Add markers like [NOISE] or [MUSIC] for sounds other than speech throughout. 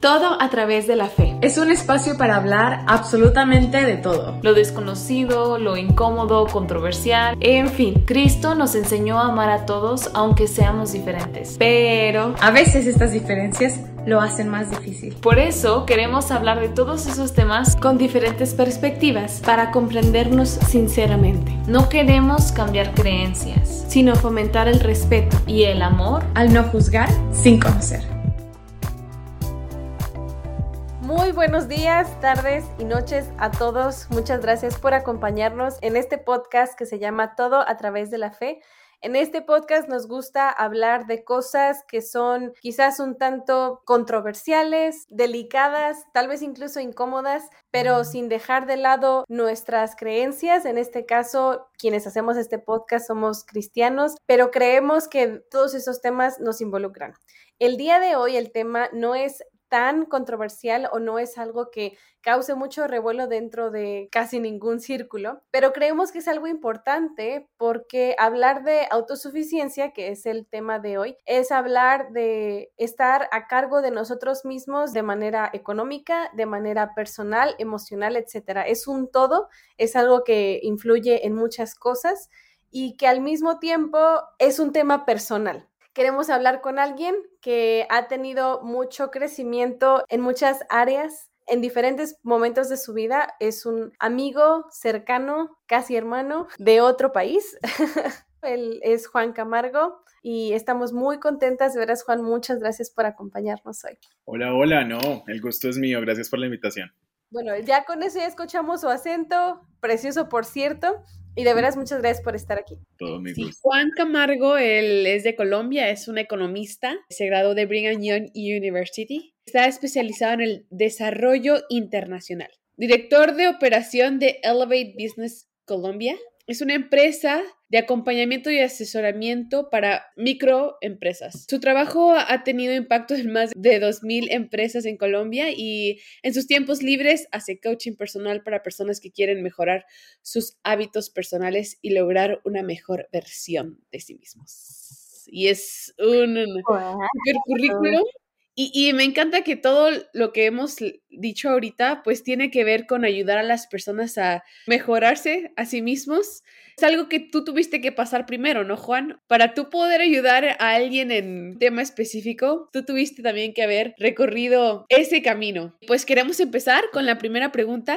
Todo a través de la fe. Es un espacio para hablar absolutamente de todo. Lo desconocido, lo incómodo, controversial, en fin. Cristo nos enseñó a amar a todos aunque seamos diferentes. Pero a veces estas diferencias lo hacen más difícil. Por eso queremos hablar de todos esos temas con diferentes perspectivas para comprendernos sinceramente. No queremos cambiar creencias, sino fomentar el respeto y el amor al no juzgar sin conocer. Muy buenos días, tardes y noches a todos. Muchas gracias por acompañarnos en este podcast que se llama Todo a través de la fe. En este podcast nos gusta hablar de cosas que son quizás un tanto controversiales, delicadas, tal vez incluso incómodas, pero sin dejar de lado nuestras creencias. En este caso, quienes hacemos este podcast somos cristianos, pero creemos que todos esos temas nos involucran. El día de hoy el tema no es tan controversial o no es algo que cause mucho revuelo dentro de casi ningún círculo, pero creemos que es algo importante porque hablar de autosuficiencia, que es el tema de hoy, es hablar de estar a cargo de nosotros mismos de manera económica, de manera personal, emocional, etcétera. Es un todo, es algo que influye en muchas cosas y que al mismo tiempo es un tema personal queremos hablar con alguien que ha tenido mucho crecimiento en muchas áreas en diferentes momentos de su vida. Es un amigo cercano, casi hermano, de otro país. [LAUGHS] Él es Juan Camargo y estamos muy contentas de veras, Juan. Muchas gracias por acompañarnos hoy. Hola, hola, no, el gusto es mío. Gracias por la invitación. Bueno, ya con eso ya escuchamos su acento, precioso por cierto, y de veras, muchas gracias por estar aquí. Todo mi gusto. Juan Camargo, él es de Colombia, es un economista, se graduó de Brigham Young University. Está especializado en el desarrollo internacional. Director de operación de Elevate Business Colombia. Es una empresa de acompañamiento y asesoramiento para microempresas. Su trabajo ha tenido impacto en más de 2.000 empresas en Colombia y en sus tiempos libres hace coaching personal para personas que quieren mejorar sus hábitos personales y lograr una mejor versión de sí mismos. Y es un super currículum y, me encanta que todo lo que hemos dicho ahorita, pues tiene que ver con ayudar a las personas a mejorarse a sí mismos. Es algo que tú tuviste que pasar primero, ¿no, Juan? Para tú poder ayudar a alguien en tema específico, tú tuviste también que haber recorrido ese camino. Pues queremos empezar con la primera pregunta.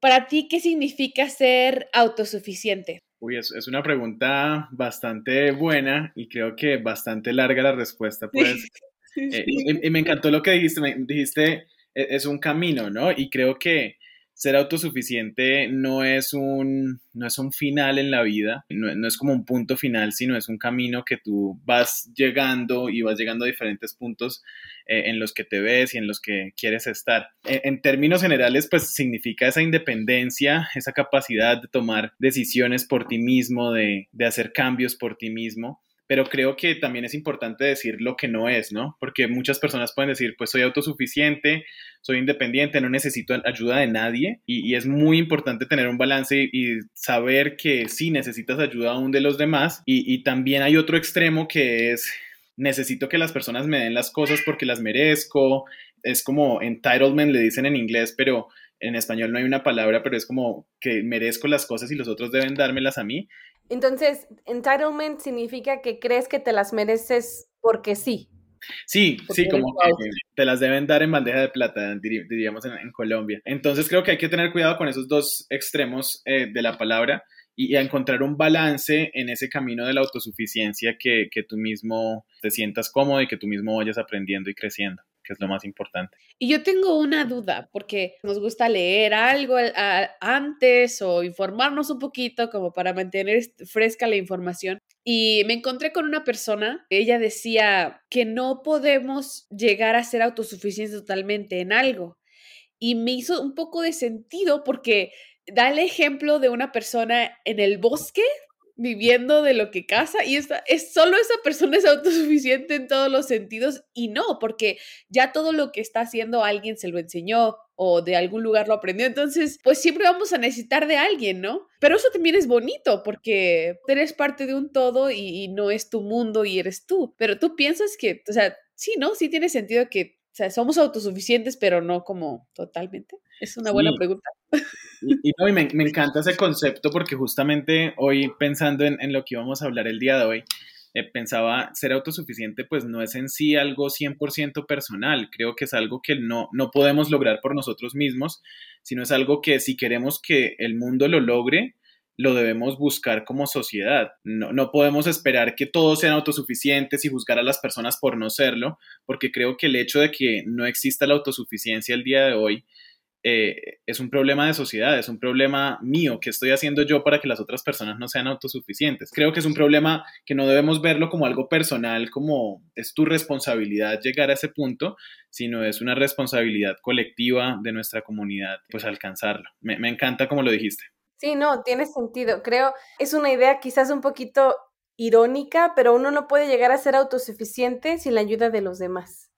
Para ti, ¿qué significa ser autosuficiente? Uy, es, es una pregunta bastante buena y creo que bastante larga la respuesta, pues. [LAUGHS] Eh, y, me encantó lo que dijiste, me, dijiste, e, es un camino, ¿no? Y creo que ser autosuficiente no es un, no es un final en la vida, no, es como un punto final, sino es un camino que tú vas llegando y vas llegando a diferentes puntos eh, en los que te ves y en los que quieres estar. En, en, términos generales, pues significa esa independencia, esa capacidad de tomar decisiones por ti mismo, de, de hacer cambios por ti mismo pero creo que también es importante decir lo que no es, ¿no? Porque muchas personas pueden decir, pues soy autosuficiente, soy independiente, no necesito ayuda de nadie y, es muy importante tener un balance y, saber que sí necesitas ayuda aún de los demás y, y también hay otro extremo que es necesito que las personas me den las cosas porque las merezco, es como entitlement le dicen en inglés, pero en español no hay una palabra, pero es como que merezco las cosas y los otros deben dármelas a mí. Entonces, entitlement significa que crees que te las mereces porque sí. Sí, sí, como que te las deben dar en bandeja de plata, diríamos en, Colombia. Entonces creo que hay que tener cuidado con esos dos extremos eh, de la palabra y, encontrar un balance en ese camino de la autosuficiencia que, que tú mismo te sientas cómodo y que tú mismo vayas aprendiendo y creciendo que es lo más importante. Y yo tengo una duda, porque nos gusta leer algo antes o informarnos un poquito como para mantener fresca la información. Y me encontré con una persona, ella decía que no podemos llegar a ser autosuficientes totalmente en algo. Y me hizo un poco de sentido porque da el ejemplo de una persona en el bosque viviendo de lo que casa y es solo esa persona es autosuficiente en todos los sentidos y no, porque ya todo lo que está haciendo alguien se lo enseñó o de algún lugar lo aprendió, entonces pues siempre vamos a necesitar de alguien, ¿no? Pero eso también es bonito porque eres parte de un todo y, y no es tu mundo y eres tú, pero tú piensas que, o sea, sí, ¿no? Sí tiene sentido que O sea, somos autosuficientes, pero no como totalmente. Es una buena pregunta. Y, y, me, me, encanta ese concepto porque justamente hoy pensando en, en, lo que íbamos a hablar el día de hoy, eh, pensaba ser autosuficiente pues no es en sí algo 100% personal, creo que es algo que no, no podemos lograr por nosotros mismos, sino es algo que si queremos que el mundo lo logre, lo debemos buscar como sociedad. No, no, podemos esperar que todos sean autosuficientes y juzgar a las personas por no serlo, porque creo que el hecho de que no exista la autosuficiencia el día de hoy eh, es un problema de sociedad, es un problema mío, ¿qué estoy haciendo yo para que las otras personas no sean autosuficientes? Creo que es un problema que no debemos verlo como algo personal, como es tu responsabilidad llegar a ese punto, sino es una responsabilidad colectiva de nuestra comunidad, pues alcanzarlo. Me, me encanta como lo dijiste. Sí, no, tiene sentido. Creo, es una idea quizás un poquito irónica, pero uno no puede llegar a ser autosuficiente sin la ayuda de los demás.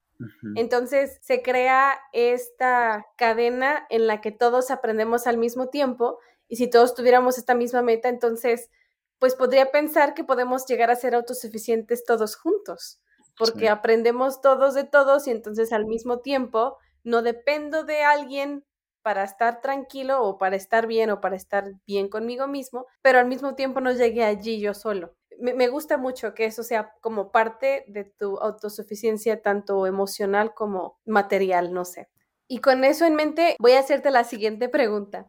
Entonces se crea esta cadena en la que todos aprendemos al mismo tiempo y si todos tuviéramos esta misma meta, entonces pues podría pensar que podemos llegar a ser autosuficientes todos juntos, porque aprendemos todos de todos y entonces al mismo tiempo no dependo de alguien para estar tranquilo o para estar bien o para estar bien conmigo mismo, pero al mismo tiempo no llegué allí yo solo me, gusta mucho que eso sea como parte de tu autosuficiencia, tanto emocional como material, no sé. Y con eso en mente, voy a hacerte la siguiente pregunta.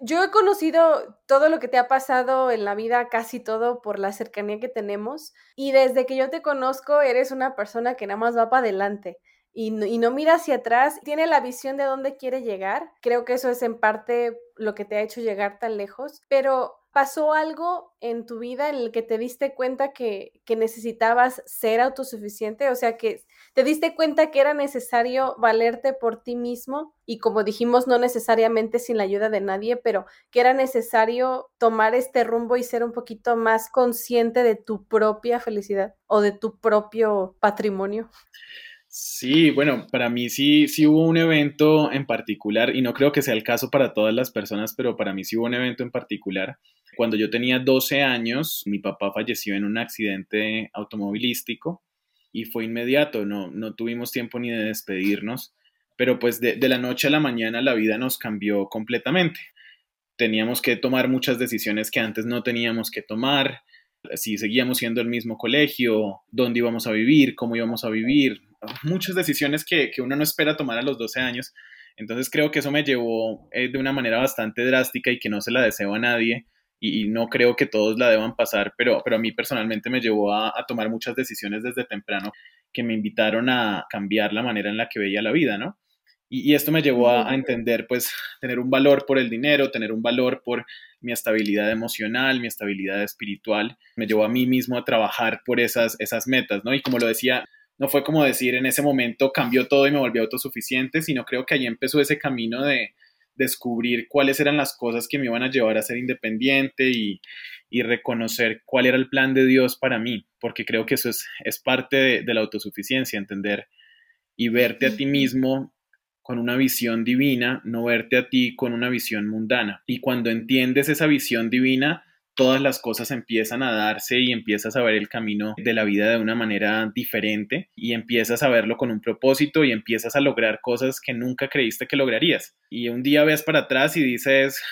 Yo he conocido todo lo que te ha pasado en la vida, casi todo, por la cercanía que tenemos. Y desde que yo te conozco, eres una persona que nada más va para adelante y no, y no mira hacia atrás. Tiene la visión de dónde quiere llegar. Creo que eso es en parte lo que te ha hecho llegar tan lejos. Pero ¿Pasó algo en tu vida en el que te diste cuenta que, necesitabas ser autosuficiente? O sea, que te diste cuenta que era necesario valerte por ti mismo y como dijimos, no necesariamente sin la ayuda de nadie, pero que era necesario tomar este rumbo y ser un poquito más consciente de tu propia felicidad o de tu propio patrimonio. Sí, bueno, para mí sí, sí hubo un evento en particular, y no creo que sea el caso para todas las personas, pero para mí sí hubo un evento en particular. Cuando yo tenía 12 años, mi papá falleció en un accidente automovilístico y fue inmediato, no, no tuvimos tiempo ni de despedirnos, pero pues de, de la noche a la mañana la vida nos cambió completamente. Teníamos que tomar muchas decisiones que antes no teníamos que tomar, si seguíamos siendo el mismo colegio, dónde íbamos a vivir, cómo íbamos a vivir, muchas decisiones que, uno no espera tomar a los 12 años. Entonces creo que eso me llevó eh, de una manera bastante drástica y que no se la deseo a nadie y, no creo que todos la deban pasar, pero, pero a mí personalmente me llevó a, tomar muchas decisiones desde temprano que me invitaron a cambiar la manera en la que veía la vida, ¿no? Y, esto me llevó a, a, entender, pues, tener un valor por el dinero, tener un valor por mi estabilidad emocional, mi estabilidad espiritual. Me llevó a mí mismo a trabajar por esas, esas metas, ¿no? Y como lo decía, no fue como decir en ese momento cambió todo y me volví autosuficiente, sino creo que ahí empezó ese camino de descubrir cuáles eran las cosas que me iban a llevar a ser independiente y, reconocer cuál era el plan de Dios para mí, porque creo que eso es, es parte de, de la autosuficiencia, entender y verte a ti mismo con una visión divina, no verte a ti con una visión mundana. Y cuando entiendes esa visión divina, todas las cosas empiezan a darse y empiezas a ver el camino de la vida de una manera diferente y empiezas a verlo con un propósito y empiezas a lograr cosas que nunca creíste que lograrías. Y un día ves para atrás y dices,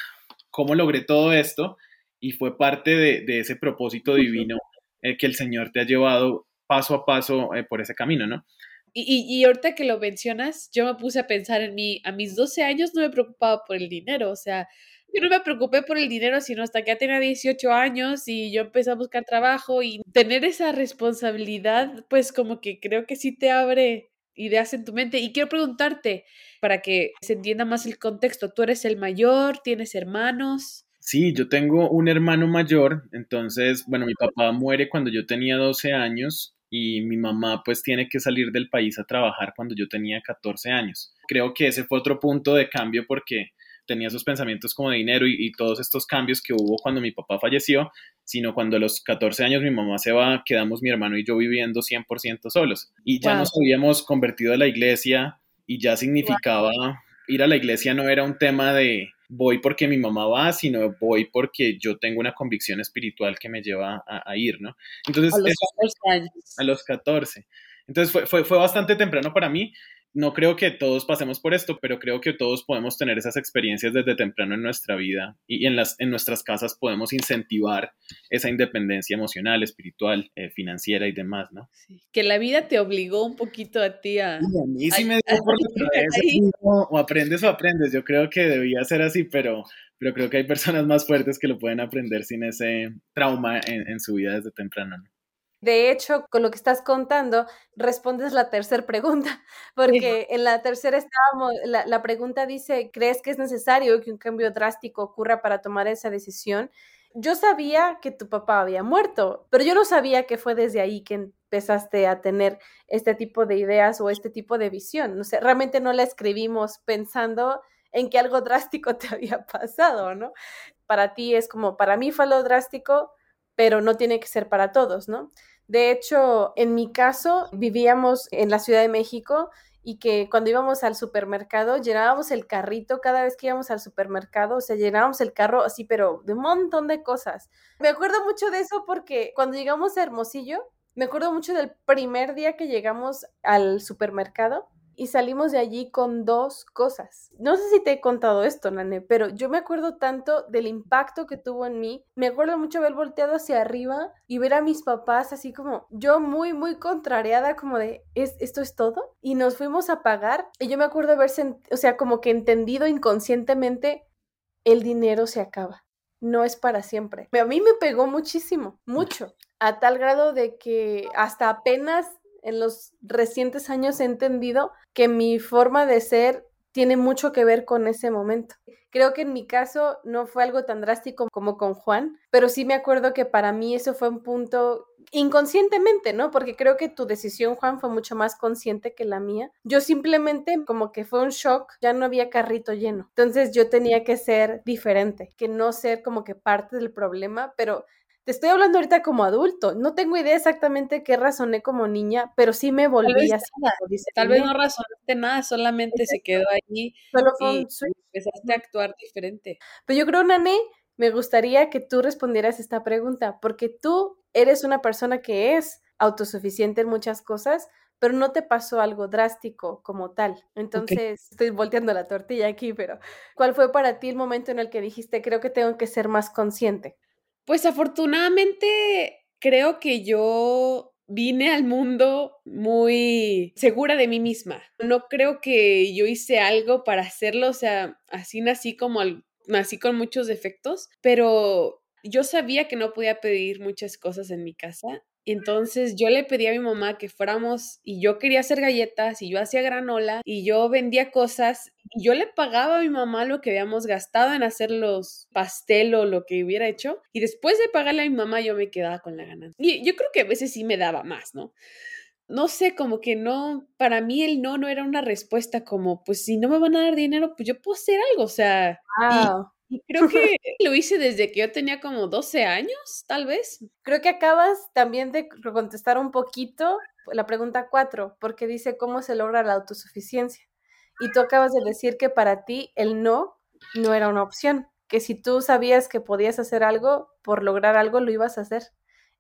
¿cómo logré todo esto? Y fue parte de, ese propósito divino eh, que el Señor te ha llevado paso a paso eh, por ese camino, ¿no? Y, y, ahorita que lo mencionas, yo me puse a pensar en mí, a mis 12 años no me preocupaba por el dinero, o sea, yo no me preocupé por el dinero, sino hasta que ya tenía 18 años y yo empecé a buscar trabajo y tener esa responsabilidad, pues como que creo que sí te abre ideas en tu mente. Y quiero preguntarte, para que se entienda más el contexto, ¿tú eres el mayor? ¿Tienes hermanos? Sí, yo tengo un hermano mayor, entonces, bueno, mi papá muere cuando yo tenía 12 años y mi mamá pues tiene que salir del país a trabajar cuando yo tenía 14 años. Creo que ese fue otro punto de cambio porque tenía esos pensamientos como de dinero y, todos estos cambios que hubo cuando mi papá falleció, sino cuando a los 14 años mi mamá se va, quedamos mi hermano y yo viviendo 100% solos. Y ya nos habíamos convertido a la iglesia y ya significaba, ir a la iglesia no era un tema de voy porque mi mamá va, sino voy porque yo tengo una convicción espiritual que me lleva a, ir, ¿no? Entonces, a los 14 años. A los 14. Entonces fue, fue, fue bastante temprano para mí no creo que todos pasemos por esto, pero creo que todos podemos tener esas experiencias desde temprano en nuestra vida y en, las, en nuestras casas podemos incentivar esa independencia emocional, espiritual, eh, financiera y demás, ¿no? Sí. Que la vida te obligó un poquito a ti a... a mí sí me dio por o aprendes o aprendes, yo creo que debía ser así, pero, pero creo que hay personas más fuertes que lo pueden aprender sin ese trauma en, en su vida desde temprano, ¿no? De hecho, con lo que estás contando, respondes la tercera pregunta, [LAUGHS] porque en la tercera estábamos, la, la, pregunta dice, ¿crees que es necesario que un cambio drástico ocurra para tomar esa decisión? Yo sabía que tu papá había muerto, pero yo no sabía que fue desde ahí que empezaste a tener este tipo de ideas o este tipo de visión. No sé, realmente no la escribimos pensando en que algo [LAUGHS] drástico te había pasado, ¿no? Para ti es como, para mí fue lo drástico, pero no tiene que ser para todos, ¿no? De hecho, en mi caso, vivíamos en la Ciudad de México y que cuando íbamos al supermercado llenábamos el carrito cada vez que íbamos al supermercado, o sea, llenábamos el carro así, pero de un montón de cosas. Me acuerdo mucho de eso porque cuando llegamos a Hermosillo, me acuerdo mucho del primer día que llegamos al supermercado y salimos de allí con dos cosas. No sé si te he contado esto, Nane, pero yo me acuerdo tanto del impacto que tuvo en mí. Me acuerdo mucho haber volteado hacia arriba y ver a mis papás así como yo muy, muy contrariada, como de, ¿Es, ¿esto es todo? Y nos fuimos a pagar y yo me acuerdo haber, o sea, como que entendido inconscientemente, el dinero se acaba. No es para siempre. A mí me pegó muchísimo, mucho, a tal grado de que hasta apenas en los recientes años he entendido que mi forma de ser tiene mucho que ver con ese momento. Creo que en mi caso no fue algo tan drástico como con Juan, pero sí me acuerdo que para mí eso fue un punto inconscientemente, ¿no? Porque creo que tu decisión, Juan, fue mucho más consciente que la mía. Yo simplemente como que fue un shock, ya no había carrito lleno. Entonces yo tenía que ser diferente, que no ser como que parte del problema, pero te estoy hablando ahorita como adulto. No tengo idea exactamente qué razoné como niña, pero sí me volví así. Tal vez no razonaste nada, solamente se quedó ahí Solo y empezaste a actuar diferente. Pero yo creo, Nane, me gustaría que tú respondieras esta pregunta, porque tú eres una persona que es autosuficiente en muchas cosas, pero no te pasó algo drástico como tal. Entonces, estoy volteando la tortilla aquí, pero ¿cuál fue para ti el momento en el que dijiste, creo que tengo que ser más consciente? Pues afortunadamente creo que yo vine al mundo muy segura de mí misma. No creo que yo hice algo para hacerlo, o sea, así nací como nací con muchos defectos, pero yo sabía que no podía pedir muchas cosas en mi casa entonces yo le pedí a mi mamá que fuéramos y yo quería hacer galletas y yo hacía granola y yo vendía cosas y yo le pagaba a mi mamá lo que habíamos gastado en hacer los pastel o lo que hubiera hecho y después de pagarle a mi mamá yo me quedaba con la ganancia. Y yo creo que a veces sí me daba más, ¿no? No sé, como que no, para mí el no no era una respuesta como, pues si no me van a dar dinero, pues yo puedo hacer algo, o sea, y creo [LAUGHS] que lo hice desde que yo tenía como 12 años, tal vez. Creo que acabas también de contestar un poquito la pregunta 4, porque dice cómo se logra la autosuficiencia. Y tú acabas de decir que para ti el no no era una opción, que si tú sabías que podías hacer algo, por lograr algo lo ibas a hacer.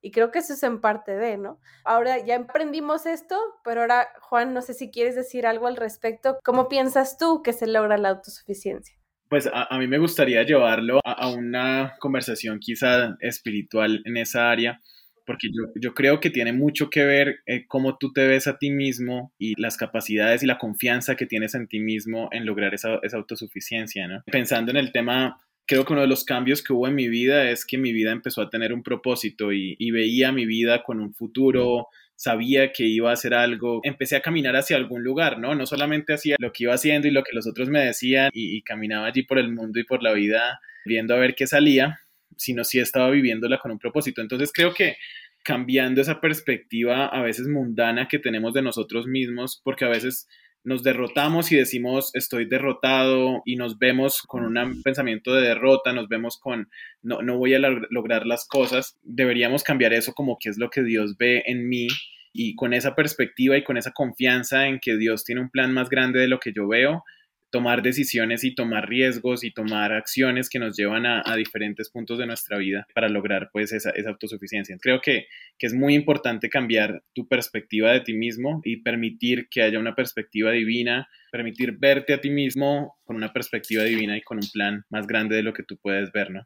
Y creo que eso es en parte de, ¿no? Ahora ya emprendimos esto, pero ahora, Juan, no sé si quieres decir algo al respecto. ¿Cómo piensas tú que se logra la autosuficiencia? Pues a, mí me gustaría llevarlo a, una conversación quizá espiritual en esa área, porque yo, creo que tiene mucho que ver eh, cómo tú te ves a ti mismo y las capacidades y la confianza que tienes en ti mismo en lograr esa, esa autosuficiencia, ¿no? Pensando en el tema creo que uno de los cambios que hubo en mi vida es que mi vida empezó a tener un propósito y, veía mi vida con un futuro, sabía que iba a hacer algo, empecé a caminar hacia algún lugar, ¿no? No solamente hacía lo que iba haciendo y lo que los otros me decían y, caminaba allí por el mundo y por la vida viendo a ver qué salía, sino sí estaba viviéndola con un propósito. Entonces creo que cambiando esa perspectiva a veces mundana que tenemos de nosotros mismos, porque a veces nos derrotamos y decimos estoy derrotado y nos vemos con un pensamiento de derrota, nos vemos con no, no voy a lograr las cosas, deberíamos cambiar eso como que es lo que Dios ve en mí y con esa perspectiva y con esa confianza en que Dios tiene un plan más grande de lo que yo veo, tomar decisiones y tomar riesgos y tomar acciones que nos llevan a, diferentes puntos de nuestra vida para lograr pues esa, autosuficiencia. Creo que, que, es muy importante cambiar tu perspectiva de ti mismo y permitir que haya una perspectiva divina, permitir verte a ti mismo con una perspectiva divina y con un plan más grande de lo que tú puedes ver, ¿no?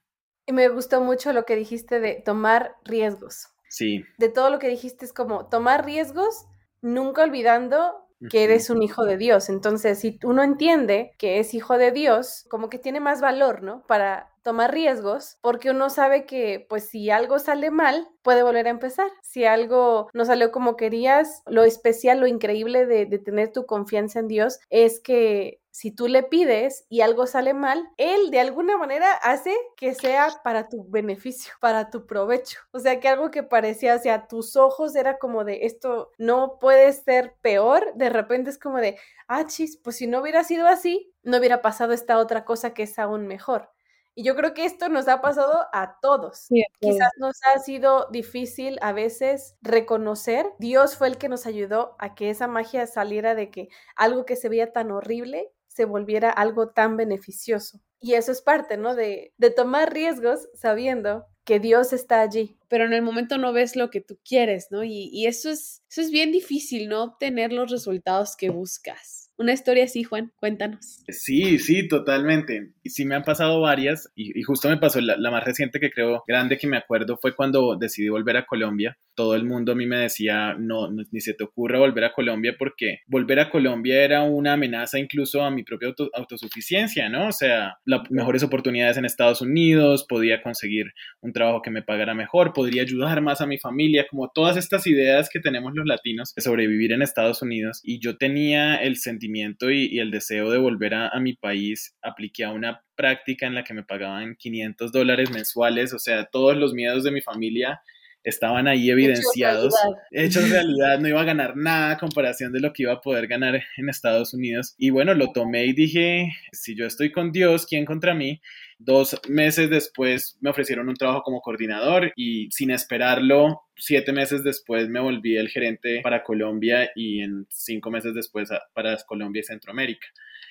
Y me gustó mucho lo que dijiste de tomar riesgos. Sí. De todo lo que dijiste es como tomar riesgos, nunca olvidando que eres un hijo de Dios. Entonces, si uno entiende que es hijo de Dios, como que tiene más valor, ¿no? Para tomar riesgos, porque uno sabe que, pues, si algo sale mal, puede volver a empezar. Si algo no salió como querías, lo especial, lo increíble de, de tener tu confianza en Dios es que si tú le pides y algo sale mal, él de alguna manera hace que sea para tu beneficio, para tu provecho. O sea, que algo que parecía hacia tus ojos era como de esto no puede ser peor, de repente es como de, ah, chis, pues si no hubiera sido así, no hubiera pasado esta otra cosa que es aún mejor. Y yo creo que esto nos ha pasado a todos. Quizás nos ha sido difícil a veces reconocer. Dios fue el que nos ayudó a que esa magia saliera de que algo que se veía tan horrible se volviera algo tan beneficioso. Y eso es parte, ¿no? De, de tomar riesgos sabiendo que Dios está allí. Pero en el momento no ves lo que tú quieres, ¿no? Y, y eso, es, eso es bien difícil, ¿no? Obtener los resultados que buscas. Una historia así, Juan, cuéntanos. Sí, sí, totalmente. Y sí me han pasado varias y, justo me pasó la, más reciente que creo grande que me acuerdo fue cuando decidí volver a Colombia. Todo el mundo a mí me decía, no, ni se te ocurra volver a Colombia porque volver a Colombia era una amenaza incluso a mi propia autosuficiencia, ¿no? O sea, las mejores oportunidades en Estados Unidos, podía conseguir un trabajo que me pagara mejor, podría ayudar más a mi familia, como todas estas ideas que tenemos los latinos de sobrevivir en Estados Unidos. Y yo tenía el sentimiento y, el deseo de volver a, mi país, apliqué a una práctica en la que me pagaban 500 dólares mensuales, o sea, todos los miedos de mi familia estaban ahí evidenciados, hechos realidad. no iba a ganar [LAUGHS] nada a comparación de lo que iba a poder ganar en Estados Unidos. Y bueno, lo tomé y dije, si yo estoy con Dios, ¿quién contra mí? Dos meses después me ofrecieron un trabajo como coordinador y sin esperarlo, siete meses después me volví el gerente para Colombia y en cinco meses después para Colombia y Centroamérica.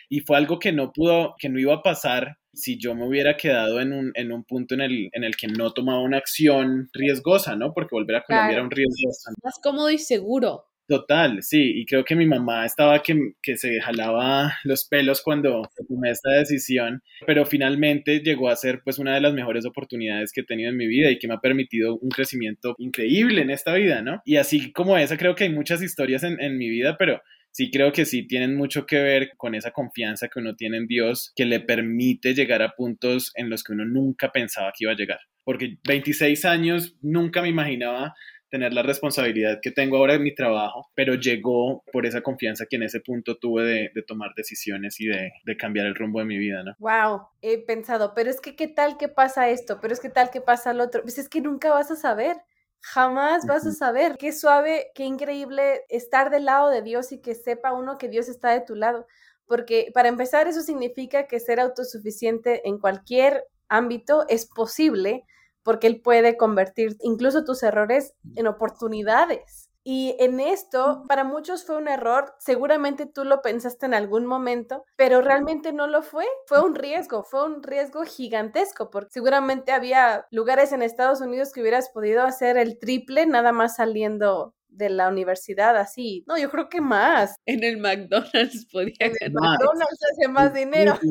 Y fue algo que no pudo, que no iba a pasar si yo me hubiera quedado en un, en un punto en el, en el que no tomaba una acción riesgosa, ¿no? Porque volver a Colombia era un riesgo Más cómodo y seguro. Total, sí, y creo que mi mamá estaba que, que, se jalaba los pelos cuando tomé esta decisión, pero finalmente llegó a ser pues una de las mejores oportunidades que he tenido en mi vida y que me ha permitido un crecimiento increíble en esta vida, ¿no? Y así como esa, creo que hay muchas historias en, en mi vida, pero sí creo que sí tienen mucho que ver con esa confianza que uno tiene en Dios que le permite llegar a puntos en los que uno nunca pensaba que iba a llegar. Porque 26 años nunca me imaginaba tener la responsabilidad que tengo ahora en mi trabajo, pero llegó por esa confianza que en ese punto tuve de, tomar decisiones y de, cambiar el rumbo de mi vida, ¿no? Wow, he pensado, pero es que qué tal que pasa esto, pero es que tal que pasa lo otro, pues es que nunca vas a saber. Jamás vas a saber qué suave, qué increíble estar del lado de Dios y que sepa uno que Dios está de tu lado. Porque para empezar, eso significa que ser autosuficiente en cualquier ámbito es posible, porque Él puede convertir incluso tus errores en oportunidades. Y en esto, para muchos fue un error, seguramente tú lo pensaste en algún momento, pero realmente no lo fue. Fue un riesgo, fue un riesgo gigantesco, porque seguramente había lugares en Estados Unidos que hubieras podido hacer el triple nada más saliendo de la universidad así. No, yo creo que más. En el McDonald's podía en el McDonald's hace más dinero. [LAUGHS]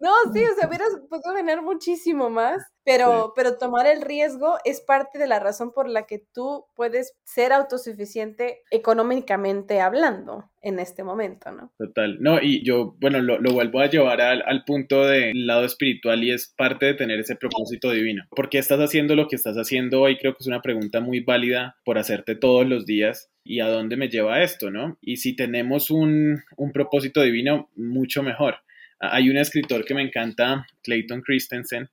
no, sí, o sea, hubieras podido ganar muchísimo más, pero, pero tomar el riesgo es parte de la razón por la que tú puedes ser autosuficiente económicamente hablando en este momento, ¿no? Total. No, y yo, bueno, lo, lo vuelvo a llevar al, al, punto del lado espiritual y es parte de tener ese propósito divino. ¿Por qué estás haciendo lo que estás haciendo hoy? Creo que es una pregunta muy válida por hacerte todos los días. ¿Y a dónde me lleva esto, no? Y si tenemos un, un propósito divino, mucho mejor. Hay un escritor que me encanta, Clayton Christensen,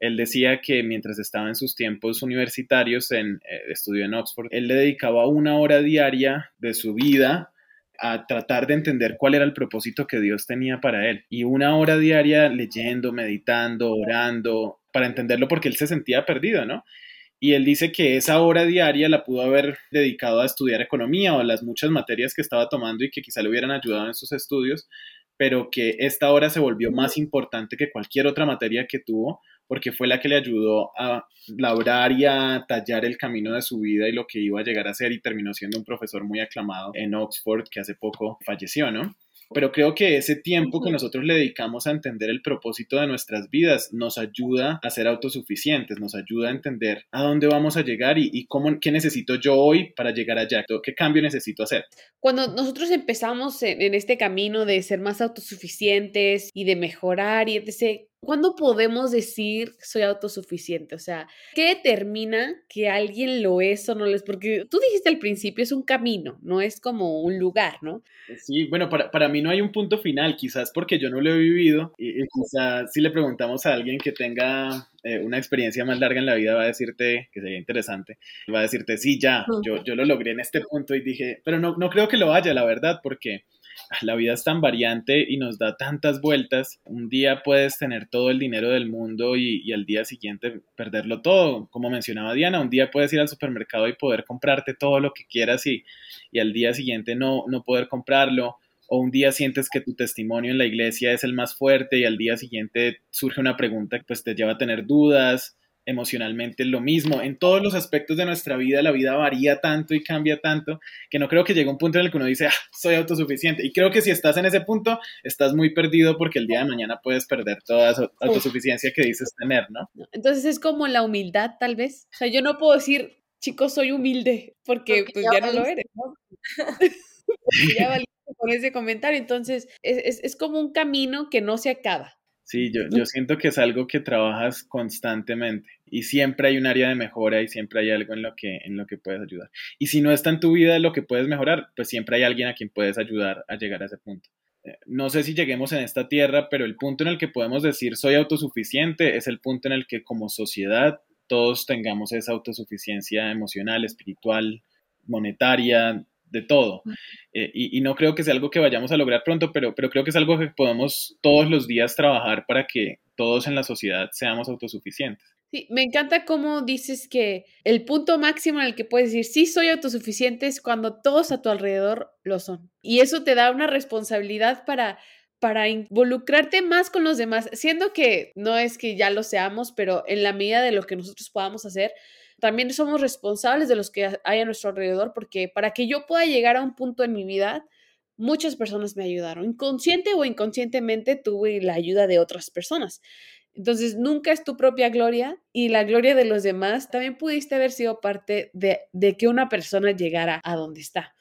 él decía que mientras estaba en sus tiempos universitarios, en, eh, estudió en Oxford, él le dedicaba una hora diaria de su vida a tratar de entender cuál era el propósito que Dios tenía para él. Y una hora diaria leyendo, meditando, orando, para entenderlo porque él se sentía perdido, ¿no? Y él dice que esa hora diaria la pudo haber dedicado a estudiar economía o las muchas materias que estaba tomando y que quizá le hubieran ayudado en sus estudios, pero que esta hora se volvió más importante que cualquier otra materia que tuvo porque fue la que le ayudó a labrar y a tallar el camino de su vida y lo que iba a llegar a ser y terminó siendo un profesor muy aclamado en Oxford que hace poco falleció, ¿no? Pero creo que ese tiempo que nosotros le dedicamos a entender el propósito de nuestras vidas nos ayuda a ser autosuficientes, nos ayuda a entender a dónde vamos a llegar y, cómo, qué necesito yo hoy para llegar allá, qué cambio necesito hacer. Cuando nosotros empezamos en, en este camino de ser más autosuficientes y de mejorar y etc., ¿Cuándo podemos decir soy autosuficiente? O sea, ¿qué determina que alguien lo es o no lo es? Porque tú dijiste al principio, es un camino, no es como un lugar, ¿no? Sí, bueno, para, para mí no hay un punto final, quizás porque yo no lo he vivido y, quizás si le preguntamos a alguien que tenga eh, una experiencia más larga en la vida va a decirte, que sería interesante, va a decirte, sí, ya, yo, yo lo logré en este punto y dije, pero no, no creo que lo haya, la verdad, porque la vida es tan variante y nos da tantas vueltas. Un día puedes tener todo el dinero del mundo y, al día siguiente perderlo todo. Como mencionaba Diana, un día puedes ir al supermercado y poder comprarte todo lo que quieras y, y al día siguiente no, no poder comprarlo o un día sientes que tu testimonio en la iglesia es el más fuerte y al día siguiente surge una pregunta que pues te lleva a tener dudas, emocionalmente lo mismo. En todos los aspectos de nuestra vida, la vida varía tanto y cambia tanto que no creo que llegue un punto en el que uno dice, ah, soy autosuficiente. Y creo que si estás en ese punto, estás muy perdido porque el día de mañana puedes perder toda esa autosuficiencia que dices tener, ¿no? Entonces es como la humildad, tal vez. O sea, yo no puedo decir, chicos, soy humilde, porque, pues ya, no lo eres, ¿no? [LAUGHS] ya valiste con ese comentario. Entonces, es, es como un camino que no se acaba. Sí, yo, yo siento que es algo que trabajas constantemente y siempre hay un área de mejora y siempre hay algo en lo que, en lo que puedes ayudar. Y si no está en tu vida lo que puedes mejorar, pues siempre hay alguien a quien puedes ayudar a llegar a ese punto. Eh, no sé si lleguemos en esta tierra, pero el punto en el que podemos decir soy autosuficiente es el punto en el que como sociedad todos tengamos esa autosuficiencia emocional, espiritual, monetaria, de todo. Eh, y, no creo que sea algo que vayamos a lograr pronto, pero, pero creo que es algo que podemos todos los días trabajar para que todos en la sociedad seamos autosuficientes. Sí, me encanta cómo dices que el punto máximo en el que puedes decir sí soy autosuficiente es cuando todos a tu alrededor lo son. Y eso te da una responsabilidad para para involucrarte más con los demás, siendo que no es que ya lo seamos, pero en la medida de lo que nosotros podamos hacer, también somos responsables de los que hay a nuestro alrededor, porque para que yo pueda llegar a un punto en mi vida, muchas personas me ayudaron. Inconsciente o inconscientemente tuve la ayuda de otras personas. Entonces, nunca es tu propia gloria y la gloria de los demás. También pudiste haber sido parte de, de que una persona llegara a donde está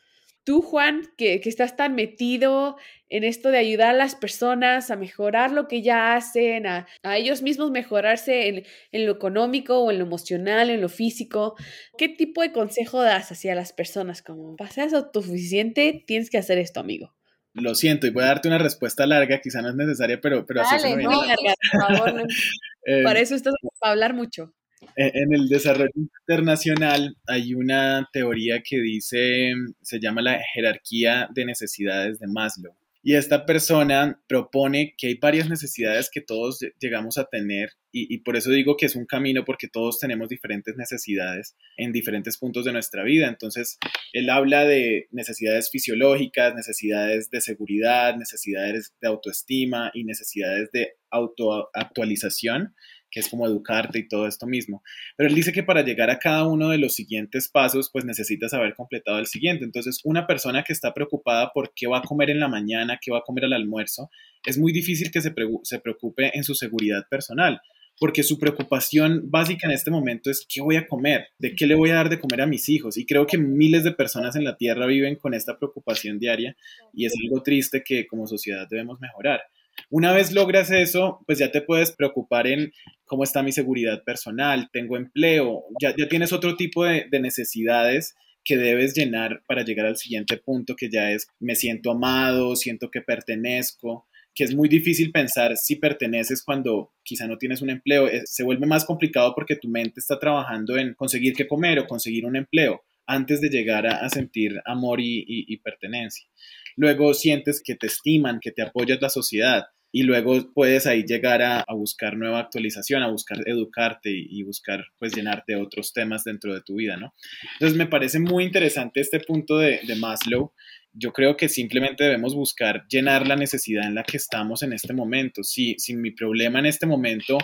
tú, Juan, que, estás tan metido en esto de ayudar a las personas a mejorar lo que ya hacen, a, ellos mismos mejorarse en, lo económico o en lo emocional, en lo físico, ¿qué tipo de consejo das hacia las personas? Como, para ser autosuficiente, tienes que hacer esto, amigo. Lo siento, y voy a darte una respuesta larga, quizá no es necesaria, pero, pero así se me no, por favor, [LAUGHS] eh, Para eso estás para hablar mucho. En el desarrollo internacional hay una teoría que dice, se llama la jerarquía de necesidades de Maslow. Y esta persona propone que hay varias necesidades que todos llegamos a tener y, por eso digo que es un camino porque todos tenemos diferentes necesidades en diferentes puntos de nuestra vida. Entonces, él habla de necesidades fisiológicas, necesidades de seguridad, necesidades de autoestima y necesidades de autoactualización que es como educarte y todo esto mismo. Pero él dice que para llegar a cada uno de los siguientes pasos, pues necesitas haber completado el siguiente. Entonces, una persona que está preocupada por qué va a comer en la mañana, qué va a comer al almuerzo, es muy difícil que se, preocupe en su seguridad personal, porque su preocupación básica en este momento es qué voy a comer, de qué le voy a dar de comer a mis hijos. Y creo que miles de personas en la Tierra viven con esta preocupación diaria y es algo triste que como sociedad debemos mejorar. Una vez logras eso, pues ya te puedes preocupar en cómo está mi seguridad personal, tengo empleo, ya, ya tienes otro tipo de, de necesidades que debes llenar para llegar al siguiente punto, que ya es me siento amado, siento que pertenezco, que es muy difícil pensar si perteneces cuando quizá no tienes un empleo. Se vuelve más complicado porque tu mente está trabajando en conseguir qué comer o conseguir un empleo antes de llegar a, sentir amor y, y, y pertenencia. Luego sientes que te estiman, que te apoyas la sociedad y luego puedes ahí llegar a, buscar nueva actualización, a buscar educarte y, buscar pues llenarte de otros temas dentro de tu vida, ¿no? Entonces me parece muy interesante este punto de, de Maslow. Yo creo que simplemente debemos buscar llenar la necesidad en la que estamos en este momento. Si, si mi problema en este momento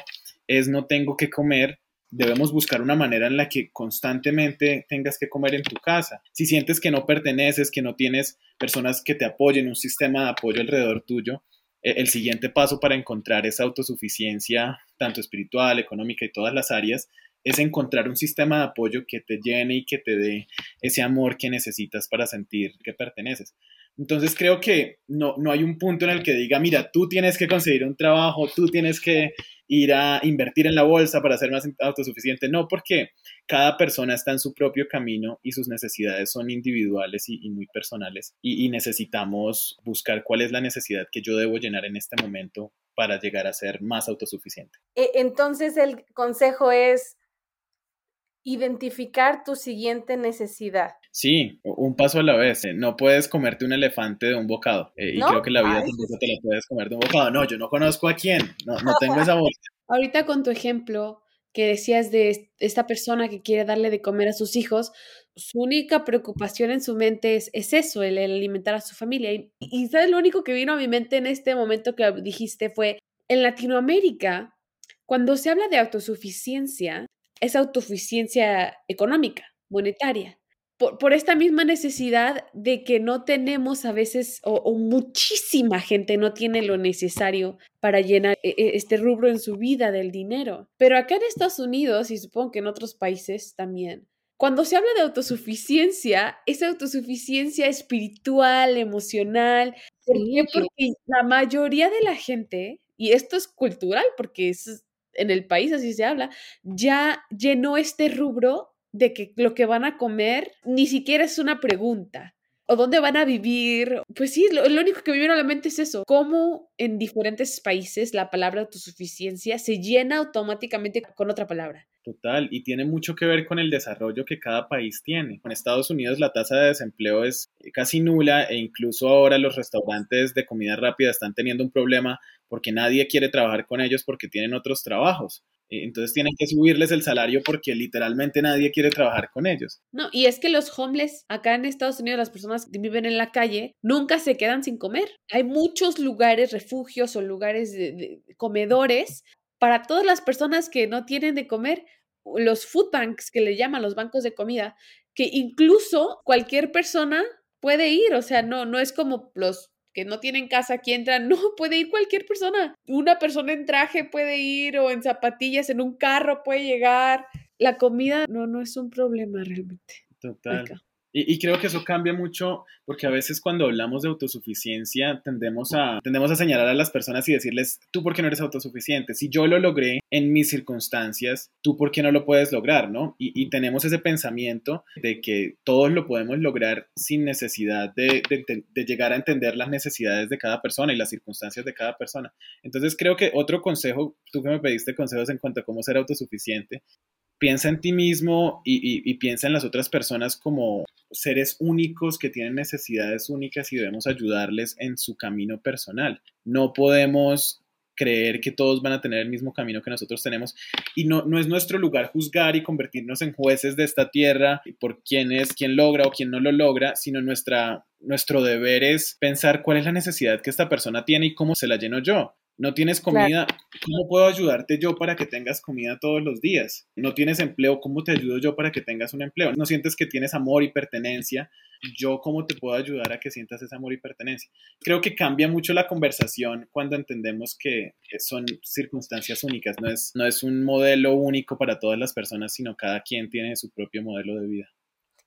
es no tengo que comer, debemos buscar una manera en la que constantemente tengas que comer en tu casa. Si sientes que no perteneces, que no tienes personas que te apoyen, un sistema de apoyo alrededor tuyo, e, el siguiente paso para encontrar esa autosuficiencia, tanto espiritual, económica y todas las áreas, es encontrar un sistema de apoyo que te llene y que te dé ese amor que necesitas para sentir que perteneces. Entonces creo que no, no hay un punto en el que diga, mira, tú tienes que conseguir un trabajo, tú tienes que ir a invertir en la bolsa para ser más autosuficiente. No, porque cada persona está en su propio camino y sus necesidades son individuales y, muy personales y, necesitamos buscar cuál es la necesidad que yo debo llenar en este momento para llegar a ser más autosuficiente. E, entonces el consejo es identificar tu siguiente necesidad. Sí, un paso a la vez. Eh, no puedes comerte un elefante de un bocado. Eh, y creo que la vida tampoco te la puedes comer de un bocado. No, yo no conozco a quién. No, no [LAUGHS] tengo esa voz. Ahorita con tu ejemplo que decías de esta persona que quiere darle de comer a sus hijos, su única preocupación en su mente es, es eso, el, alimentar a su familia. Y, y ¿sabes? Lo único que vino a mi mente en este momento que dijiste fue, en Latinoamérica, cuando se habla de autosuficiencia, es autosuficiencia económica, monetaria. Por, esta misma necesidad de que no tenemos a veces, o, muchísima gente no tiene lo necesario para llenar e, e, este rubro en su vida del dinero. Pero acá en Estados Unidos, y supongo que en otros países también, cuando se habla de autosuficiencia, es autosuficiencia espiritual, emocional. ¿Por qué? Porque la mayoría de la gente, y esto es cultural, porque es en el país así se habla, ya llenó este rubro de que lo que van a comer ni siquiera es una pregunta. ¿O dónde van a vivir? Pues sí, lo, único que me viene a la mente es eso. Cómo en diferentes países la palabra autosuficiencia se llena automáticamente con otra palabra. Total, y tiene mucho que ver con el desarrollo que cada país tiene. En Estados Unidos la tasa de desempleo es casi nula e incluso ahora los restaurantes de comida rápida están teniendo un problema porque nadie quiere trabajar con ellos porque tienen otros trabajos. Eh, entonces tienen que subirles el salario porque literalmente nadie quiere trabajar con ellos. No, y es que los homeless acá en Estados Unidos, las personas que viven en la calle, nunca se quedan sin comer. Hay muchos lugares, refugios o lugares de, comedores para todas las personas que no tienen de comer. Los food banks, que le llaman los bancos de comida, que incluso cualquier persona puede ir, o sea, no, no es como los que no tienen casa aquí entran, [LAUGHS] no, puede ir cualquier persona. Una persona en traje puede ir o en zapatillas, en un carro puede llegar. La comida no, no es un problema realmente. Total. Y, creo que eso cambia mucho porque a veces cuando hablamos de autosuficiencia tendemos a, tendemos a señalar a las personas y decirles, tú por qué no eres autosuficiente. Si yo lo logré en mis circunstancias, tú por qué no lo puedes lograr, ¿no? Y, tenemos ese pensamiento de que todos lo podemos lograr sin necesidad de, de llegar a entender las necesidades de cada persona y las circunstancias de cada persona. Entonces creo que otro consejo, tú que me pediste consejos en cuanto a cómo ser autosuficiente, piensa en ti mismo y, piensa en las otras personas como seres únicos que tienen necesidades únicas y debemos ayudarles en su camino personal. No podemos creer que todos van a tener el mismo camino que nosotros tenemos y no, no es nuestro lugar juzgar y convertirnos en jueces de esta tierra por quién es, quién logra o quién no lo logra, sino nuestra, nuestro deber es pensar cuál es la necesidad que esta persona tiene y cómo se la lleno yo. No tienes comida, ¿cómo puedo ayudarte yo para que tengas comida todos los días? No tienes empleo, ¿cómo te ayudo yo para que tengas un empleo? No sientes que tienes amor y pertenencia, ¿yo cómo te puedo ayudar a que sientas ese amor y pertenencia? Creo que cambia mucho la conversación cuando entendemos que son circunstancias únicas, no es, no es un modelo único para todas las personas, sino cada quien tiene su propio modelo de vida.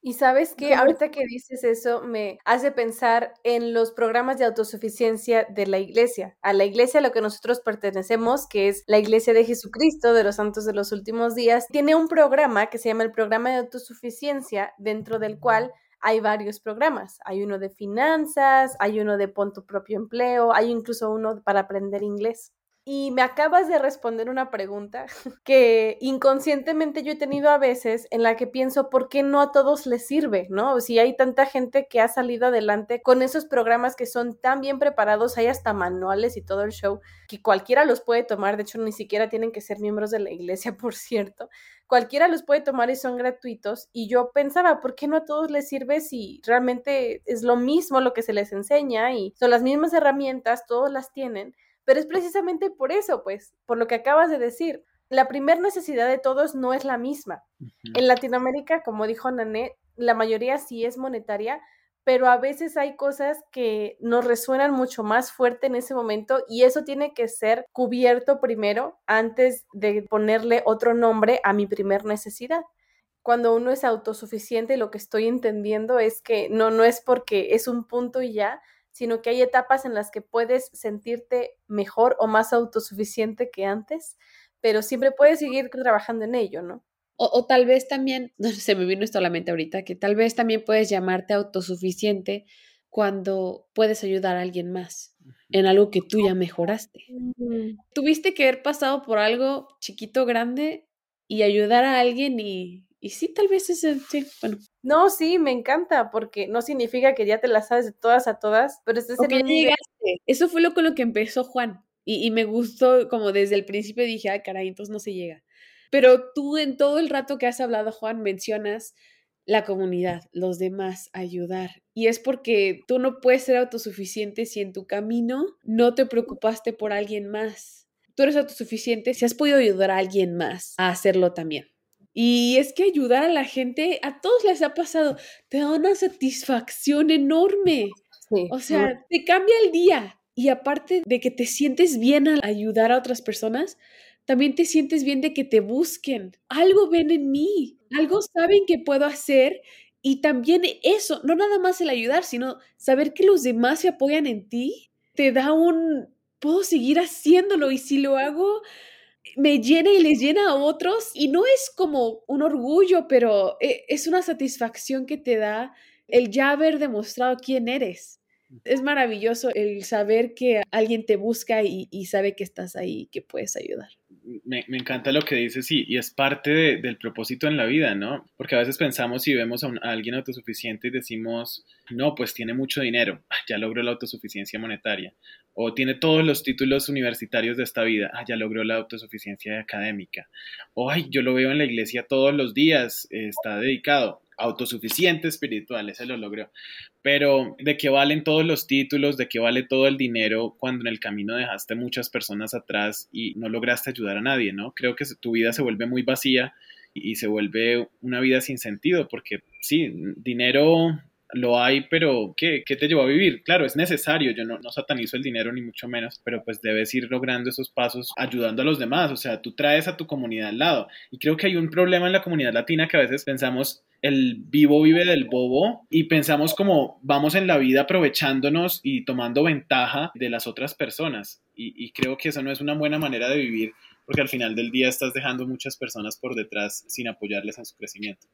Y sabes que ahorita que dices eso me hace pensar en los programas de autosuficiencia de la iglesia. A la iglesia a la que nosotros pertenecemos, que es la iglesia de Jesucristo de los Santos de los Últimos Días, tiene un programa que se llama el programa de autosuficiencia, dentro del cual hay varios programas. Hay uno de finanzas, hay uno de pon tu propio empleo, hay incluso uno para aprender inglés. Y me acabas de responder una pregunta [LAUGHS] que inconscientemente yo he tenido a veces en la que pienso, ¿por qué no a todos les sirve? ¿No? Si hay tanta gente que ha salido adelante con esos programas que son tan bien preparados, hay hasta manuales y todo el show, que cualquiera los puede tomar, de hecho ni siquiera tienen que ser miembros de la iglesia, [LAUGHS] por cierto. Cualquiera los puede tomar y son gratuitos. Y yo pensaba, ¿por qué no a todos les sirve si realmente es lo mismo lo que se les enseña y son las mismas herramientas, todos las tienen? Pero es precisamente por eso, pues, por lo que acabas de decir. La primera necesidad de todos no es la misma. En Latinoamérica, como dijo Nané, la mayoría sí es monetaria, pero a veces hay cosas que nos resuenan mucho más fuerte en ese momento y eso tiene que ser cubierto primero antes de ponerle otro nombre a mi primer necesidad. Cuando uno es autosuficiente, lo que estoy entendiendo es que no, no es porque es un punto y ya, sino que hay etapas en las que puedes sentirte mejor o más autosuficiente que antes, pero siempre puedes seguir trabajando en ello, ¿no? O, tal vez también, [LAUGHS] no se me vino esto a la mente ahorita, que tal vez también puedes llamarte autosuficiente cuando puedes ayudar a alguien más en algo que tú ya mejoraste. Mm. Tuviste que haber pasado por algo chiquito, grande y ayudar a alguien y y sí, tal vez ese, sí, bueno. No, sí, me encanta, porque no significa que ya te las sabes de todas a todas, pero estás en llegaste. Eso fue lo con lo que empezó Juan. Y, y, me gustó, como desde el principio dije, ay, caray, entonces no se llega. Pero tú en todo el rato que has hablado, Juan, mencionas la comunidad, los demás, ayudar. Y es porque tú no puedes ser autosuficiente si en tu camino no te preocupaste por alguien más. Tú eres autosuficiente si has podido ayudar a alguien más a hacerlo también. Y es que ayudar a la gente, a todos les ha pasado, te da una satisfacción enorme. o sea, te cambia el día. Y aparte de que te sientes bien al ayudar a otras personas, también te sientes bien de que te busquen. Algo ven en mí, algo saben que puedo hacer. Y también eso, no nada más el ayudar, sino saber que los demás se apoyan en ti, te da un, puedo seguir haciéndolo y si lo hago, me llena y les llena a otros y no es como un orgullo, pero eh, es una satisfacción que te da el ya haber demostrado quién eres. Es maravilloso el saber que alguien te busca y, sabe que estás ahí y que puedes ayudar. Me, encanta lo que dices y, y es parte del propósito en la vida, ¿no? Porque a veces pensamos y vemos a, a, alguien autosuficiente y decimos, no, pues tiene mucho dinero, [LAUGHS] ya logró la autosuficiencia monetaria o tiene todos los títulos universitarios de esta vida, ah, ya logró la autosuficiencia académica, o ay, yo lo veo en la iglesia todos los días, está dedicado, autosuficiente espiritual, ese lo logró. Pero ¿de qué valen todos los títulos? ¿De qué vale todo el dinero cuando en el camino dejaste muchas personas atrás y no lograste ayudar a nadie, ¿no? Creo que tu vida se vuelve muy vacía y se vuelve una vida sin sentido, porque sí, dinero lo hay, pero ¿qué, ¿qué, te llevó a vivir? Claro, es necesario, yo no, no satanizo el dinero ni mucho menos, pero pues debes ir logrando esos pasos ayudando a los demás, o sea, tú traes a tu comunidad al lado. Y creo que hay un problema en la comunidad latina que a veces pensamos el vivo vive del bobo y pensamos como vamos en la vida aprovechándonos y tomando ventaja de las otras personas. Y, y creo que eso no es una buena manera de vivir porque al final del día estás dejando muchas personas por detrás sin apoyarles en su crecimiento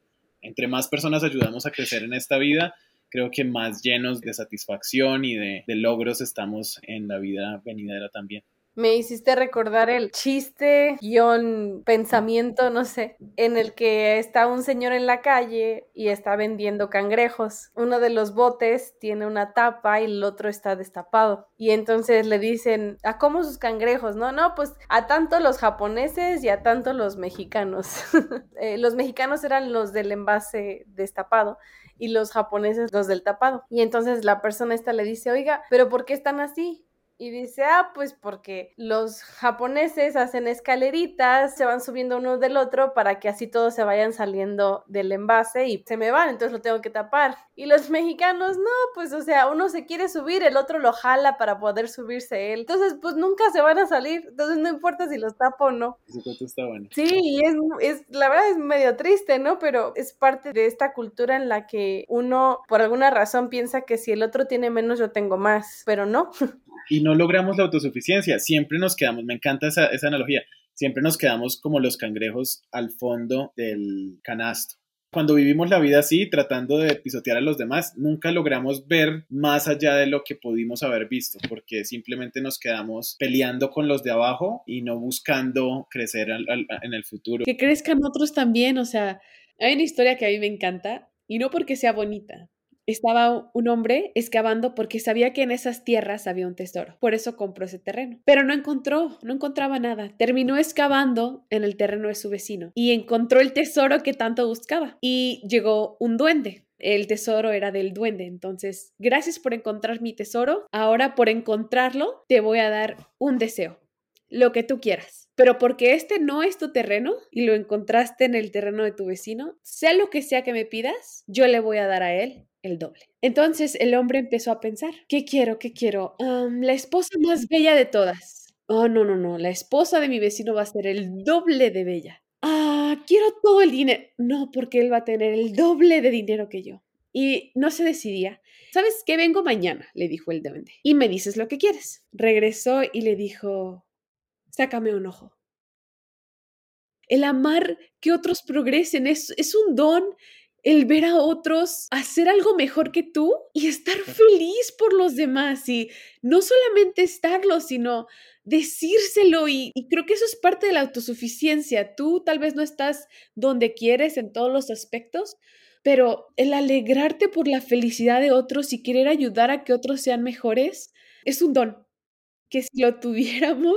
entre más personas ayudamos a crecer en esta vida, creo que más llenos de satisfacción y de, logros estamos en la vida venidera también. Me hiciste recordar el chiste, guion, pensamiento, no sé, en el que está un señor en la calle y está vendiendo cangrejos. Uno de los botes tiene una tapa y el otro está destapado. Y entonces le dicen, ¿a cómo sus cangrejos? No, no, pues a tanto los japoneses y a tanto los mexicanos. [LAUGHS] Eh, los mexicanos eran los del envase destapado y los japoneses los del tapado. Y entonces la persona esta le dice, oiga, pero ¿por qué están así? Y dice, ah, pues porque los japoneses hacen escaleritas, se van subiendo uno del otro para que así todos se vayan saliendo del envase y se me van, entonces lo tengo que tapar. Y los mexicanos, no, pues o sea, uno se quiere subir, el otro lo jala para poder subirse él. Entonces, pues nunca se van a salir, entonces no importa si los tapo o no. está bueno. Sí, y es, es, la verdad es medio triste, ¿no? Pero es parte de esta cultura en la que uno, por alguna razón, piensa que si el otro tiene menos, yo tengo más, pero no. [LAUGHS] y no logramos la autosuficiencia. Siempre nos quedamos, me encanta esa, esa analogía, siempre nos quedamos como los cangrejos al fondo del canasto. cuando vivimos la vida así, tratando de pisotear a los demás, nunca logramos ver más allá de lo que pudimos haber visto, porque simplemente nos quedamos peleando con los de abajo y no buscando crecer en el futuro. Que crezcan otros también, o sea, hay una historia que a mí me encanta, y no porque sea bonita, estaba un hombre excavando porque sabía que en esas tierras había un tesoro. Por eso compró ese terreno. Pero no encontró, no encontraba nada. Terminó excavando en el terreno de su vecino y encontró el tesoro que tanto buscaba. Y llegó un duende. El tesoro era del duende. Entonces, gracias por encontrar mi tesoro. Ahora por encontrarlo, te voy a dar un deseo. Lo que tú quieras. Pero porque este no es tu terreno y lo encontraste en el terreno de tu vecino, sea lo que sea que me pidas, yo le voy a dar a él el doble. Entonces el hombre empezó a pensar, ¿qué quiero? ¿Qué quiero? la esposa más bella de todas. Oh, no, no, no, la esposa de mi vecino va a ser el doble de bella. Ah, quiero todo el dinero. No, porque él va a tener el doble de dinero que yo. Y no se decidía. ¿Sabes qué? Vengo mañana, le dijo el duende. Y me dices lo que quieres. Regresó y le dijo, sácame un ojo. El amar que otros progresen es, es un don el ver a otros hacer algo mejor que tú y estar feliz por los demás y no solamente estarlo, sino decírselo y, creo que eso es parte de la autosuficiencia. Tú tal vez no estás donde quieres en todos los aspectos, pero el alegrarte por la felicidad de otros y querer ayudar a que otros sean mejores es un don que si lo tuviéramos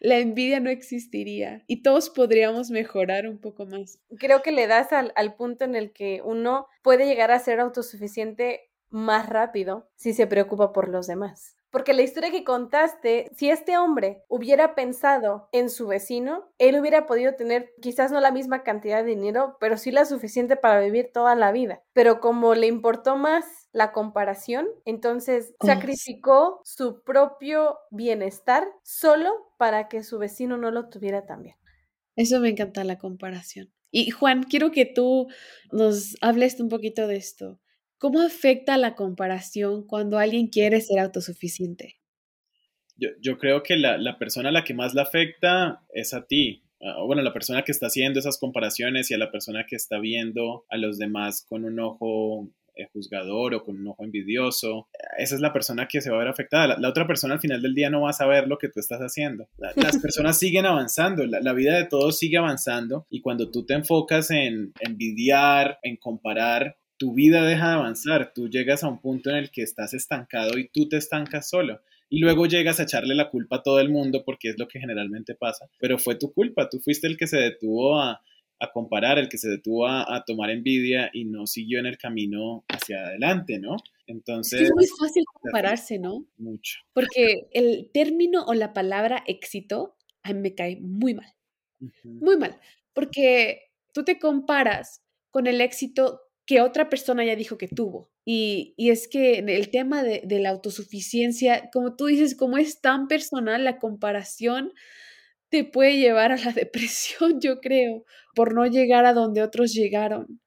la envidia no existiría y todos podríamos mejorar un poco más. Creo que le das al, al, punto en el que uno puede llegar a ser autosuficiente más rápido si se preocupa por los demás. Porque la historia que contaste, si este hombre hubiera pensado en su vecino, él hubiera podido tener quizás no la misma cantidad de dinero, pero sí la suficiente para vivir toda la vida. Pero como le importó más la comparación, entonces sacrificó su propio bienestar solo para que su vecino no lo tuviera también. Eso me encanta la comparación. Y Juan, quiero que tú nos hables un poquito de esto. ¿Cómo afecta la comparación cuando alguien quiere ser autosuficiente? Yo, creo que la, persona a la que más la afecta es a ti. Ah, bueno, la persona que está haciendo esas comparaciones y a la persona que está viendo a los demás con un ojo eh, juzgador o con un ojo envidioso. Esa es la persona que se va a ver afectada. La, otra persona al final del día no va a saber lo que tú estás haciendo. las personas siguen avanzando, la, la, vida de todos sigue avanzando y cuando tú te enfocas en envidiar, en comparar, tu vida deja de avanzar, tú llegas a un punto en el que estás estancado y tú te estancas solo. Y luego llegas a echarle la culpa a todo el mundo porque es lo que generalmente pasa. Pero fue tu culpa, tú fuiste el que se detuvo a, comparar, el que se detuvo a, tomar envidia y no siguió en el camino hacia adelante, ¿no? Entonces... Es, muy fácil compararse, ¿no? Mucho. Porque el término o la palabra éxito a mí me cae muy mal. Muy mal. Porque tú te comparas con el éxito que otra persona ya dijo que tuvo. Y, es que el tema de, la autosuficiencia, como tú dices, como es tan personal, la comparación te puede llevar a la [LAUGHS] depresión, yo creo, por no llegar a donde otros llegaron.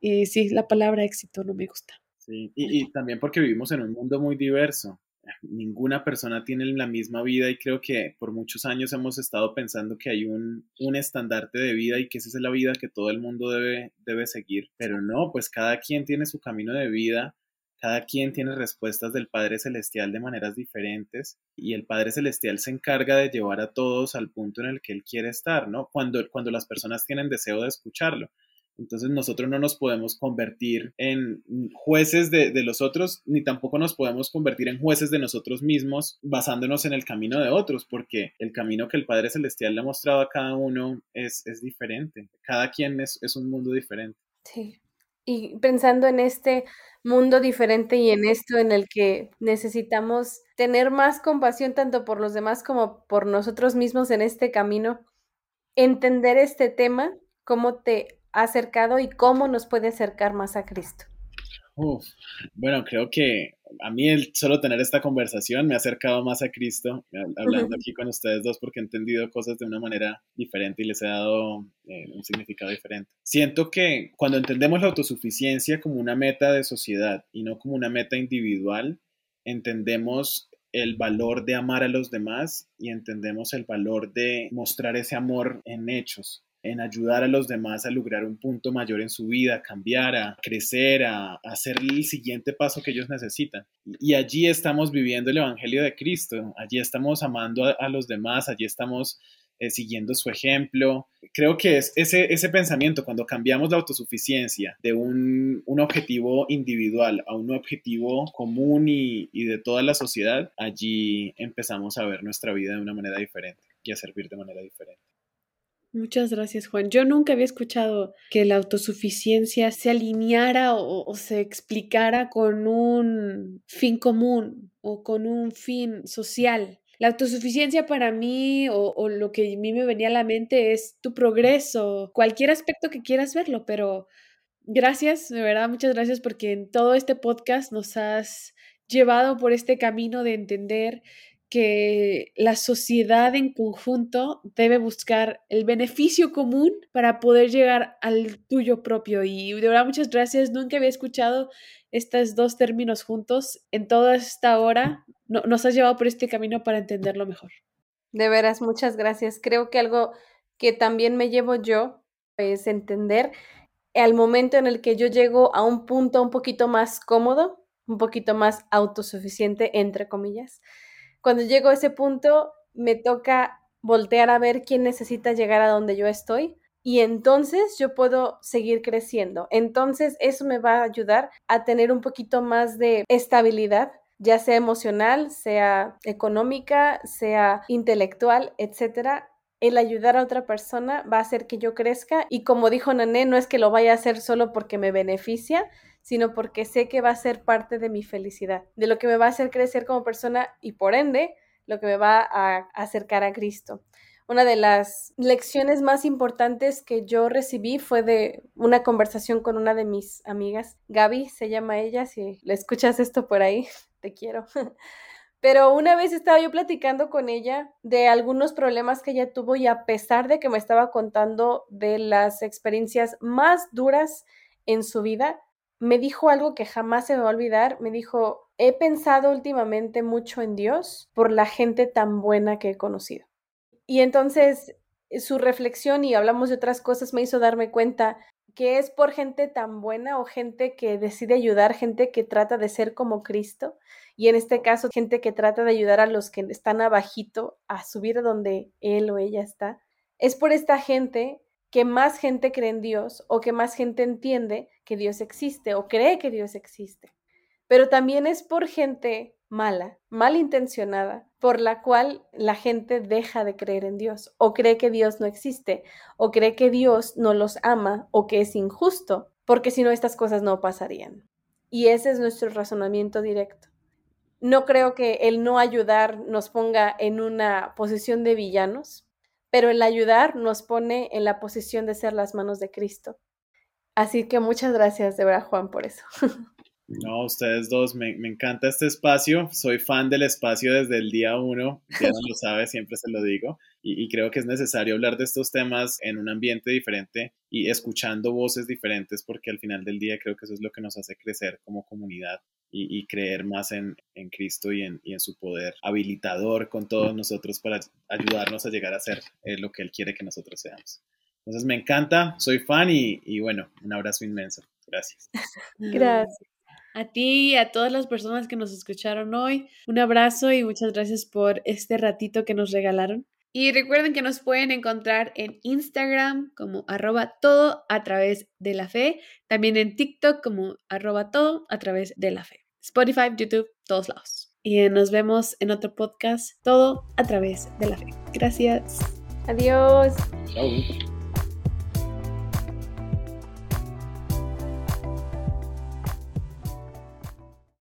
Y sí, la palabra éxito no me gusta. Sí, y, y también porque vivimos en un mundo muy diverso ninguna persona tiene la misma vida y creo que por muchos años hemos estado pensando que hay un, un estandarte de vida y que esa es la vida que todo el mundo debe, debe seguir. Pero no, pues cada quien tiene su camino de vida, cada quien tiene respuestas del Padre Celestial de maneras diferentes y el Padre Celestial se encarga de llevar a todos al punto en el que Él quiere estar, ¿no? Cuando, cuando las personas tienen deseo de escucharlo. Entonces nosotros no nos podemos convertir en jueces de, los otros, ni tampoco nos podemos convertir en jueces de nosotros mismos basándonos en el camino de otros, porque el camino que el Padre Celestial le ha mostrado a cada uno es, diferente. Cada quien es, es un mundo diferente. Sí. Y pensando en este mundo diferente y en esto en el que necesitamos tener más compasión tanto por los demás como por nosotros mismos en este camino, entender este tema, cómo te acercado y cómo nos puede acercar más a Cristo? bueno, creo que a mí el solo tener esta conversación me ha acercado más a Cristo, hablando aquí con ustedes dos, porque he entendido cosas de una manera diferente y les he dado eh, un significado diferente. Siento que cuando entendemos la autosuficiencia como una meta de sociedad y no como una meta individual, entendemos el valor de amar a los demás y entendemos el valor de mostrar ese amor en hechos en ayudar a los demás a lograr un punto mayor en su vida, a cambiar, a crecer, a, hacer el siguiente paso que ellos necesitan. Y allí estamos viviendo el Evangelio de Cristo, allí estamos amando a los demás, allí estamos eh, siguiendo su ejemplo. Creo que es ese, ese pensamiento, cuando cambiamos la autosuficiencia de un, un objetivo individual a un objetivo común y, y de toda la sociedad, allí empezamos a ver nuestra vida de una manera diferente y a servir de manera diferente. Muchas gracias, Juan. Yo nunca había escuchado que la autosuficiencia se alineara o, se explicara con un fin común o con un fin social. La autosuficiencia para mí o, lo que a mí me venía a la mente es tu progreso, cualquier aspecto que quieras verlo, pero gracias, de verdad, muchas gracias porque en todo este podcast nos has llevado por este camino de entender que la sociedad en conjunto debe buscar el beneficio común para poder llegar al tuyo propio. Y de verdad, muchas gracias. Nunca había escuchado estos dos términos juntos en toda esta hora. nos has llevado por este camino para entenderlo mejor. De veras, muchas gracias. Creo que algo que también me llevo yo es entender al momento en el que yo llego a un punto un poquito más cómodo, un poquito más autosuficiente, entre comillas cuando llego a ese punto, me toca voltear a ver quién necesita llegar a donde yo estoy y entonces yo puedo seguir creciendo. Entonces eso me va a ayudar a tener un poquito más de estabilidad, ya sea emocional, sea económica, sea intelectual, etcétera. El ayudar a otra persona va a hacer que yo crezca y como dijo Nané, no es que lo vaya a hacer solo porque me beneficia, sino porque sé que va a ser parte de mi felicidad, de lo que me va a hacer crecer como persona y por ende lo que me va a acercar a Cristo. Una de las lecciones más importantes que yo recibí fue de una conversación con una de mis amigas, Gaby se llama ella, si le escuchas esto por ahí, [LAUGHS] te quiero. [LAUGHS] Pero una vez estaba yo platicando con ella de algunos problemas que ella tuvo y a pesar de que me estaba contando de las experiencias más duras en su vida, me dijo algo que jamás se me va a olvidar. Me dijo, he pensado últimamente mucho en Dios por la gente tan buena que he conocido. Y entonces eh, su reflexión y hablamos de otras cosas me hizo darme cuenta que es por gente tan buena o gente que decide ayudar, gente que trata de ser como Cristo y en este caso gente que trata de ayudar a los que están abajito a subir a donde él o ella está. Es por esta gente que más gente cree en Dios o que más gente entiende que Dios existe o cree que Dios existe. Pero también es por gente mala, malintencionada, por la cual la gente deja de creer en Dios o cree que Dios no existe o cree que Dios no los ama o que es injusto, porque si no estas cosas no pasarían. Y ese es nuestro razonamiento directo. No creo que el no ayudar nos ponga en una posición de villanos, pero el ayudar nos pone en la posición de ser las manos de Cristo. Así que muchas gracias de verdad, Juan, por eso. [LAUGHS] No, ustedes dos, me, encanta este espacio. Soy fan del espacio desde el día uno. Ya no lo sabe, siempre se lo digo. Y, y, creo que es necesario hablar de estos temas en un ambiente diferente y escuchando voces diferentes, porque al final del día creo que eso es lo que nos hace crecer como comunidad y, creer más en, Cristo y en, su poder habilitador con todos nosotros para ayudarnos a llegar a ser eh, lo que Él quiere que nosotros seamos. Entonces me encanta, soy fan y, y bueno, un abrazo inmenso. Gracias. Gracias. A ti y a todas las personas que nos escucharon hoy, un abrazo y muchas gracias por este ratito que nos regalaron. Y recuerden que nos pueden encontrar en Instagram como arroba todo a través de la fe, también en TikTok como arroba todo a través de la fe. Spotify, YouTube, todos lados. Y nos vemos en otro podcast, todo a través de la fe. Gracias. Adiós. Chao.